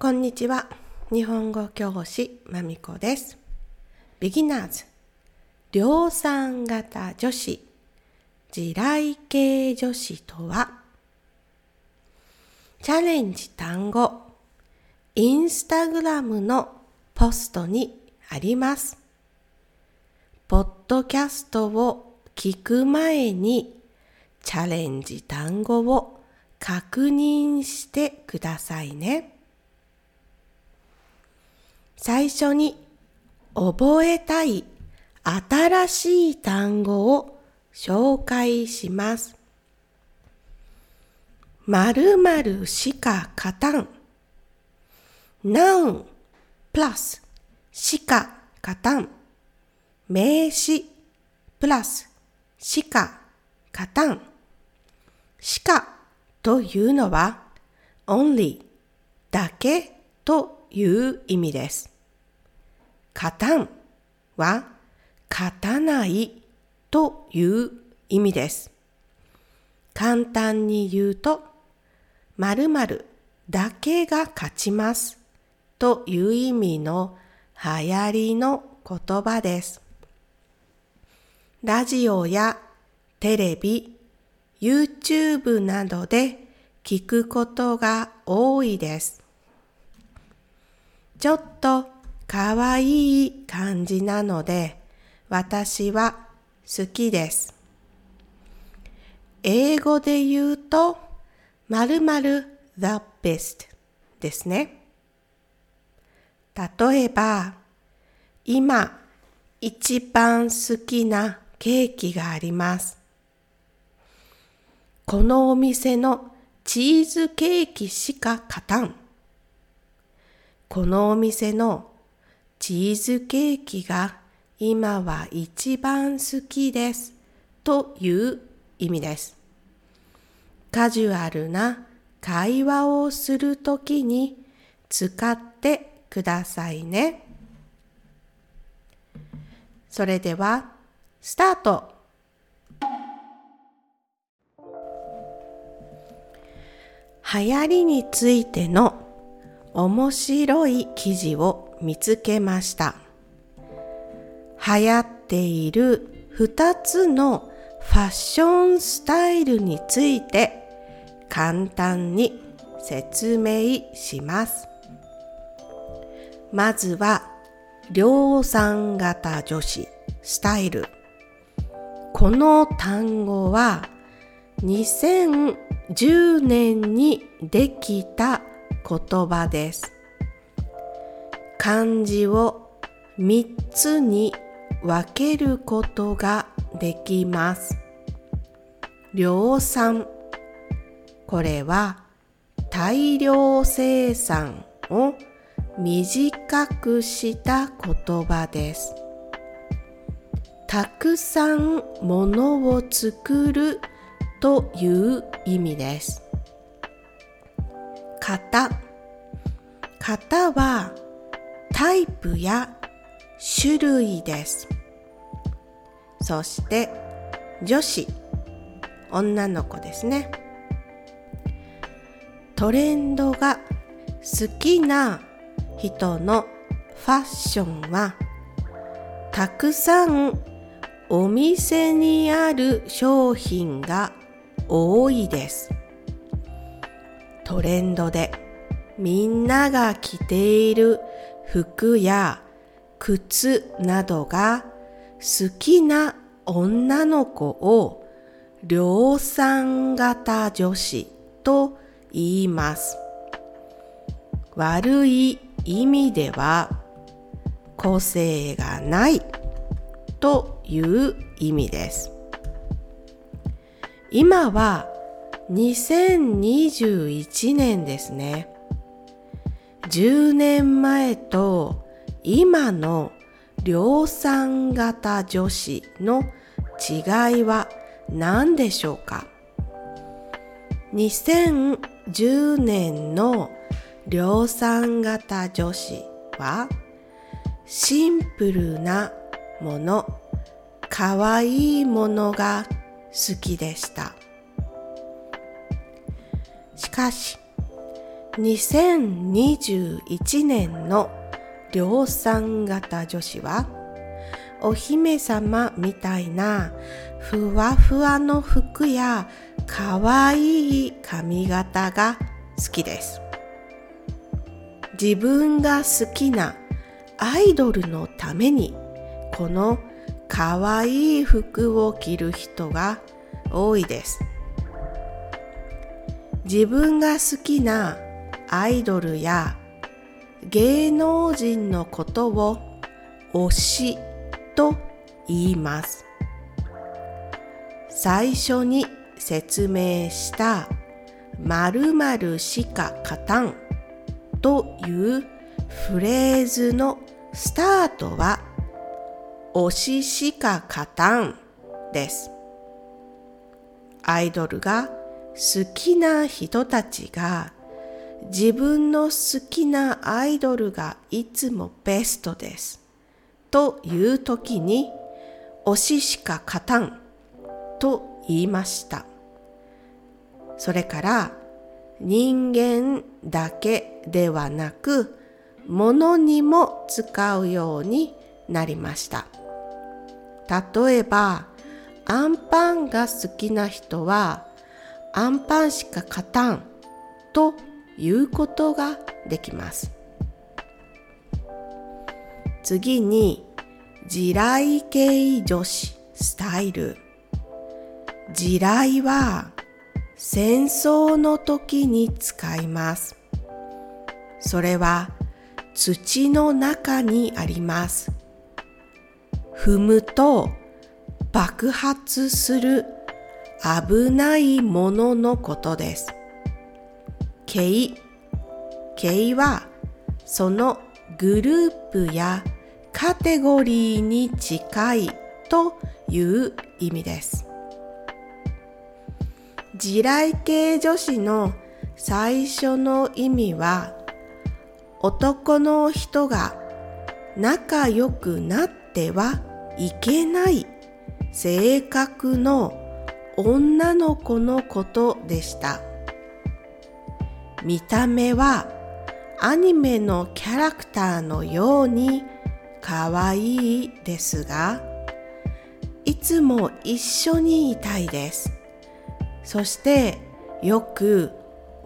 こんにちは。日本語教師まみこです。ビギナーズ量産型女子地雷系女子とはチャレンジ単語インスタグラムのポストにあります。ポッドキャストを聞く前にチャレンジ単語を確認してくださいね。最初に覚えたい新しい単語を紹介します。〇〇しか勝たん。noun プラスしか勝たん。名詞プラスしか勝たん。しかというのは only だけという意味です。勝たんは勝たないという意味です。簡単に言うと、〇〇だけが勝ちますという意味の流行りの言葉です。ラジオやテレビ、YouTube などで聞くことが多いです。ちょっとかわいい感じなので私は好きです。英語で言うと〇〇 the best ですね。例えば今一番好きなケーキがあります。このお店のチーズケーキしか勝たん。このお店のチーズケーキが今は一番好きですという意味です。カジュアルな会話をするときに使ってくださいね。それでは、スタート流行りについての面白い記事を見つけました。流行っている2つのファッションスタイルについて簡単に説明します。まずは量産型女子スタイル。この単語は2010年にできた言葉です。漢字を3つに分けることができます。量産。これは大量生産を短くした言葉です。たくさんものを作るという意味です。型型はタイプや種類です。そして女子女の子ですね。トレンドが好きな人のファッションはたくさんお店にある商品が多いです。トレンドでみんなが着ている服や靴などが好きな女の子を量産型女子と言います。悪い意味では個性がないという意味です。今は2021年ですね。10年前と今の量産型女子の違いは何でしょうか？2010年の量産型女子はシンプルなもの、かわいいものが好きでした。しかし2021年の量産型女子はお姫様みたいなふわふわの服やかわいい髪型が好きです。自分が好きなアイドルのためにこのかわいい服を着る人が多いです。自分が好きなアイドルや芸能人のことを推しと言います。最初に説明した〇〇しか勝たんというフレーズのスタートは推ししか勝たんです。アイドルが好きな人たちが自分の好きなアイドルがいつもベストです。という時に推ししか勝たんと言いました。それから人間だけではなく物にも使うようになりました。例えばアンパンが好きな人はアンパンしか勝たんということができます。次に地雷系女子スタイル。地雷は戦争の時に使います。それは土の中にあります。踏むと爆発する危ないもののことです。形形はそのグループやカテゴリーに近いという意味です。地雷系女子の最初の意味は男の人が仲良くなってはいけない性格の女の子のことでした。見た目はアニメのキャラクターのように可愛いですが、いつも一緒にいたいです。そしてよく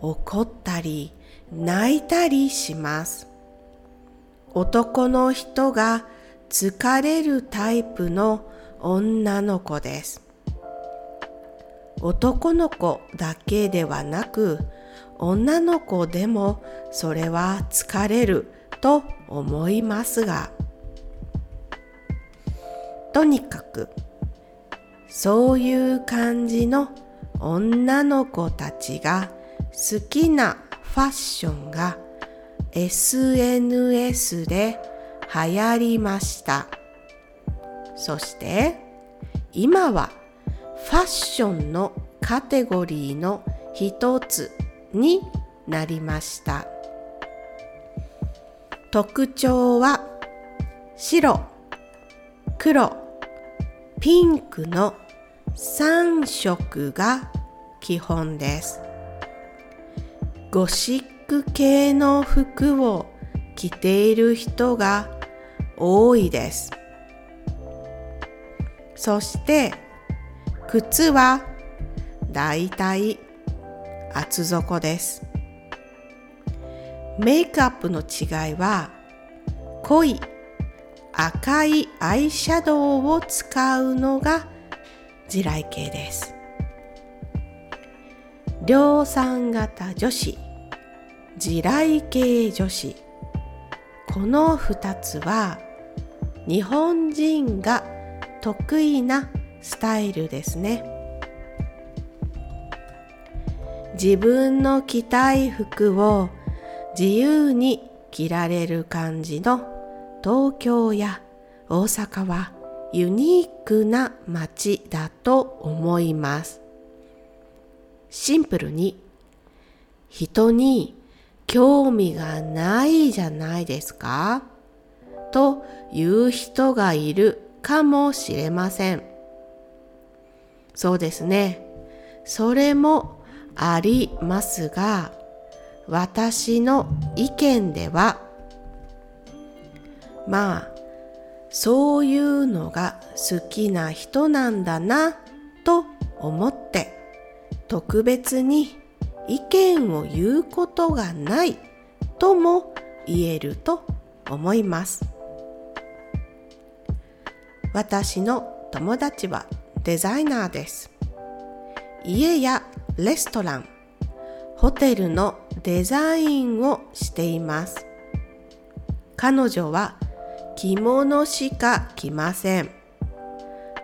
怒ったり泣いたりします。男の人が疲れるタイプの女の子です。男の子だけではなく女の子でもそれは疲れると思いますが。とにかくそういう感じの女の子たちが好きなファッションが SNS で流行りました。そして今はファッションのカテゴリーの一つになりました。特徴は白。黒。ピンクの3色が基本です。ゴシック系の服を着ている人が多いです。そして靴はだいたい厚底です。メイクアップの違いは濃い赤いアイシャドウを使うのが地雷系です。量産型女子地雷系女子この2つは日本人が得意なスタイルですね自分の着たい服を自由に着られる感じの東京や大阪はユニークな街だと思いますシンプルに人に興味がないじゃないですかという人がいるかもしれません。そうですね。それもありますが、私の意見ではまあそういうのが好きな人なんだなと思って特別に意見を言うことがないとも言えると思います私の友達はデザイナーです。家やレストランホテルのデザインをしています。彼女は着物しか着ません。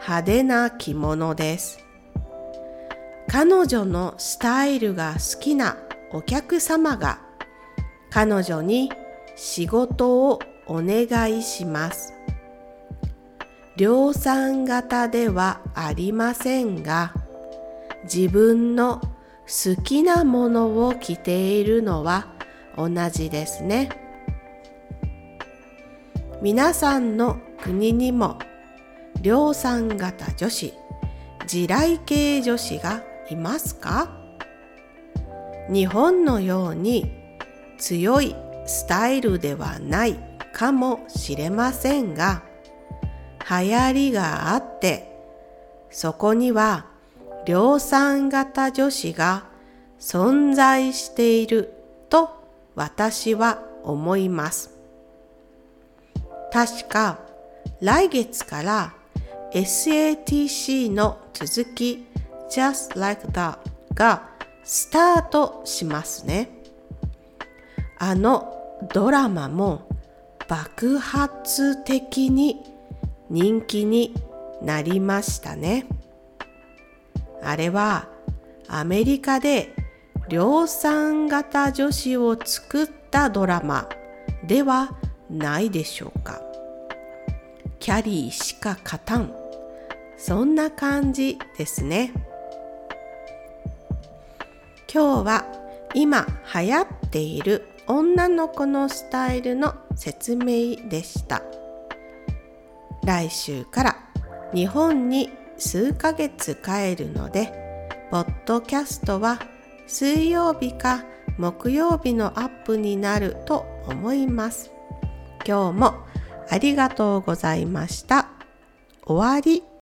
派手な着物です。彼女のスタイルが好きなお客様が彼女に仕事をお願いします。量産型ではありませんが自分の好きなものを着ているのは同じですね。皆さんの国にも量産型女子地雷系女子がいますか？日本のように強いスタイルではないかもしれませんが流行りがあってそこには量産型女子が存在していると私は思います。確か来月から SATC の続き Just Like That がスタートしますね。あのドラマも爆発的に人気になりましたね。あれはアメリカで量産型女子を作ったドラマではないでしょうか。キャリーしか勝たん。そんな感じですね。今日は今流行っている女の子のスタイルの説明でした。来週から日本に数ヶ月帰るので、ポッドキャストは水曜日か木曜日のアップになると思います。今日もありがとうございました。終わり。